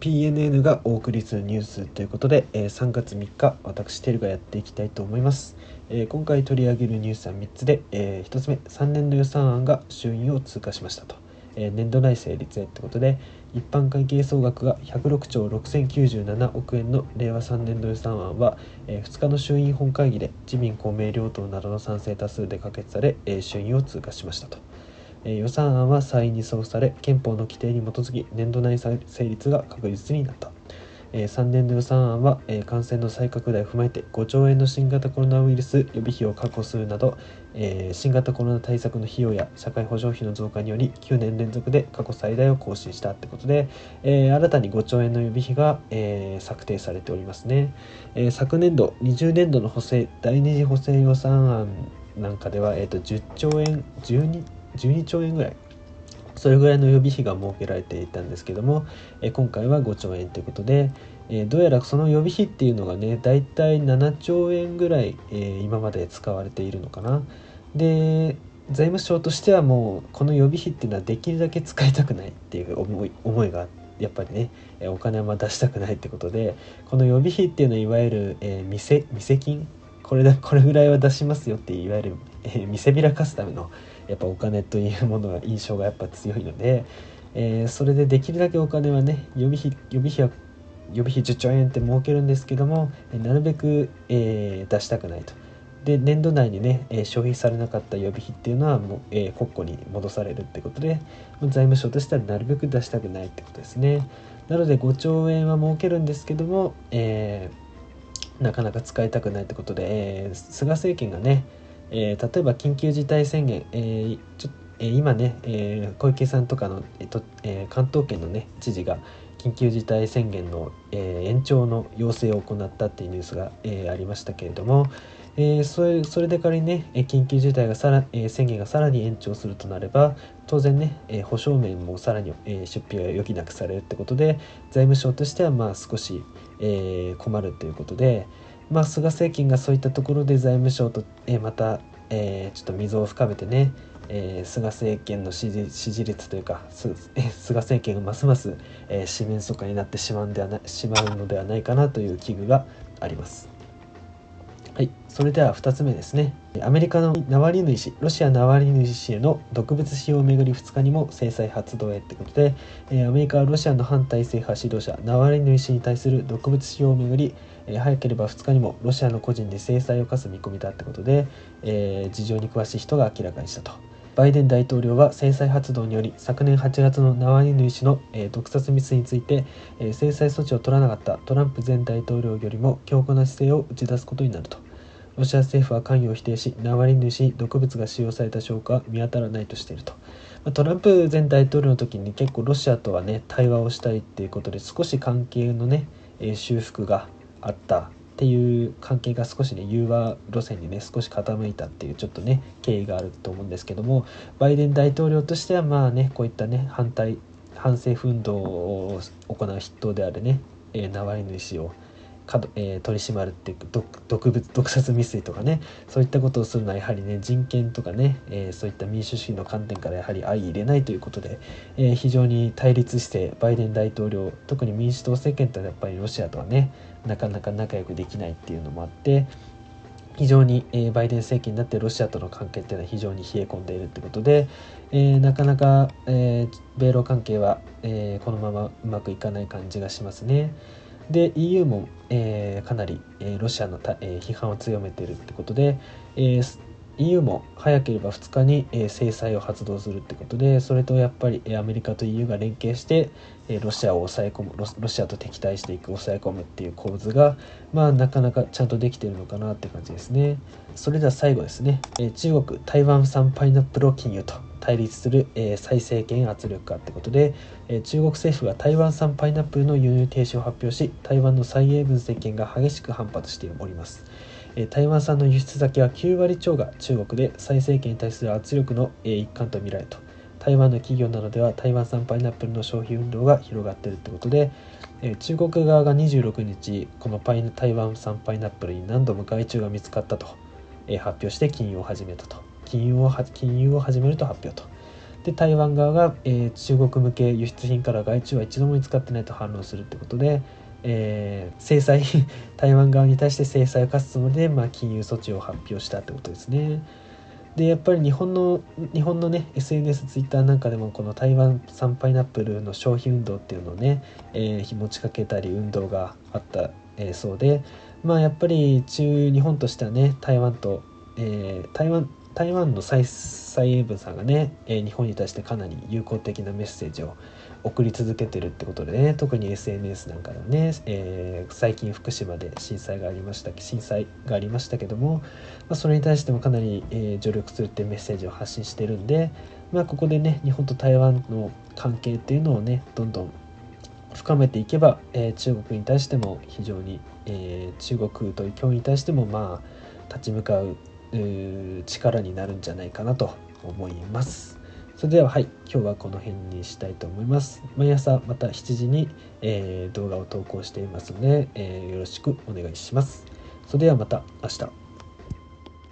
PNN がお送りするニュースということで、えー、3月3日私テルがやっていきたいと思います、えー、今回取り上げるニュースは3つで、えー、1つ目3年度予算案が衆院を通過しましたと、え、年度内成立へってことで一般会計総額が106兆6097億円の令和3年度予算案は、えー、2日の衆院本会議で自民公明両党などの賛成多数で可決され、えー、衆院を通過しましたと。え予算案は参院に送され憲法の規定に基づき年度内成立が確実になった、え3年度予算案は、え感染の再拡大を踏まえて5兆円の新型コロナウイルス予備費を確保するなど、え新型コロナ対策の費用や社会保障費の増加により9年連続で過去最大を更新したってことで、え新たに5兆円の予備費が、え策定されておりますね、え昨年度20年度の補正第二次補正予算案なんかでは、えー、と10兆円12 12兆円ぐらいそれぐらいの予備費が設けられていたんですけども、え今回は5兆円ということで、えどうやらその予備費っていうのがねだいたい7兆円ぐらい、え今まで使われているのかな。で財務省としてはもうこの予備費っていうのはできるだけ使いたくないっていう思い思いがやっぱりねお金は出したくないってことでこの予備費っていうのはいわゆる、えー、店店金これだこれぐらいは出しますよっていわゆる、えー、見せびらかすためのやっぱお金というものが印象がやっぱ強いので、えー、それでできるだけお金はね予備費予備費は予備費10兆円って設けるんですけどもなるべく、えー、出したくないと。で年度内にね、えー、消費されなかった予備費っていうのはもう、えー、国庫に戻されるってことで財務省としてはなるべく出したくないってことですね。なので5兆円は設けるんですけども、えー、なかなか使いたくないってことで、えー、菅政権がね、えー、例えば緊急事態宣言、えーちょえー、今ね、えー、小池さんとかの、えーとえー、関東圏のね知事が緊急事態宣言の、えー、延長の要請を行ったっていうニュースが、えー、ありましたけれども、えー、それそれで仮にね緊急事態がさら、えー、宣言がさらに延長するとなれば当然ね、えー、保証面もさらに、えー、出費が余儀なくされるってことで財務省としてはまあ少し、えー、困るということで、まあ、菅政権がそういったところで財務省と、えー、また、えー、ちょっと溝を深めてね、えー、菅政権の支持支持率というか菅政権がますます、えー、四面楚歌になってしまうんではなしまうのではないかなという危惧があります。はい、それでは2つ目ですね。アメリカのナワリヌイ氏、ロシアナワリヌイ氏への毒物使用をめぐり2日にも制裁発動へってことで、えアメリカはロシアの反体制派指導者ナワリヌイ氏に対する毒物使用をめぐり、え早ければ2日にもロシアの個人で制裁を科す見込みだってことで、えー、事情に詳しい人が明らかにしたと。バイデン大統領は制裁発動により昨年8月のナワリヌイ氏の、えー、毒殺未遂について、えー、制裁措置を取らなかったトランプ前大統領よりも強固な姿勢を打ち出すことになると。ロシア政府は関与を否定しナワリヌイ氏に毒物が使用された証拠は見当たらないとしていると、まあ、トランプ前大統領の時に結構ロシアとはね対話をしたいっていうことで少し関係のね、えー、修復があったっていう関係が少しね融和路線にね少し傾いたっていうちょっとね経緯があると思うんですけどもバイデン大統領としてはまあねこういったね反対反政府運動を行う筆頭であるね、えー、ナワリヌイ氏をかえー、取り締まるっていう毒物毒殺未遂とかねそういったことをするのはやはりね人権とかね、えー、そういった民主主義の観点からやはり相入れないということで、えー、非常に対立してバイデン大統領特に民主党政権とはやっぱりロシアとはねなかなか仲良くできないっていうのもあって非常に、えー、バイデン政権になってロシアとの関係っていうのは非常に冷え込んでいるってことで、えー、なかなか、えー、米ロ関係は、え、このままうまくいかない感じがしますね。で EU も、えー、かなり、えー、ロシアのた、えー、批判を強めているってことで、えー、EU も早ければ2日に、えー、制裁を発動するってことでそれとやっぱり、えー、アメリカと EU が連携して、えー、ロシアを抑え込むロシアと敵対していく抑え込むっていう構図がまあなかなかちゃんとできてるのかなって感じですね。それでは最後ですね、えー、中国台湾産パイナップルを禁輸と。対立する、えー、再政権圧力かってことで、えー、中国政府が台湾産パイナップルの輸入停止を発表し台湾の蔡英文政権が激しく反発しております。台湾産の輸出先は9割超が中国で蔡政権に対する圧力のえ一環とみられると。台湾の企業などでは台湾産パイナップルの消費運動が広がっているということでえ中国側が26日このパイ台湾産パイナップルに何度も害虫が見つかったとえ発表して禁輸を始めたと。金融を金融を始めると発表とで台湾側が、えー、中国向け輸出品から外注は一度も見つかってないと反論するってことで、えー、制裁 台湾側に対して制裁を科すつもりで、まあ、金融措置を発表したってことですね。でやっぱり日本の日本のね SNS ツイッターなんかでもこの台湾産パイナップルの消費運動っていうのをね、えー、持ちかけたり運動があった、えー、そうでまあやっぱり中日本としてはね台湾と、えー、台湾台湾の蔡英文さんがね、え、日本に対してかなり友好的なメッセージを送り続けてるってことでね特に SNS なんかでもね、えー、最近福島で震災がありました震災がありましたけども、まあ、それに対してもかなり、えー、助力するってメッセージを発信してるんで、まあ、ここでね日本と台湾の関係っていうのをねどんどん深めていけば、えー、中国に対しても非常に、え中国という脅威に対してもまあ立ち向かう力になるんじゃないかなと思います。それでははい今日はこの辺にしたいと思います。毎朝また7時に、えー、動画を投稿していますので、えー、よろしくお願いします。それではまた明日。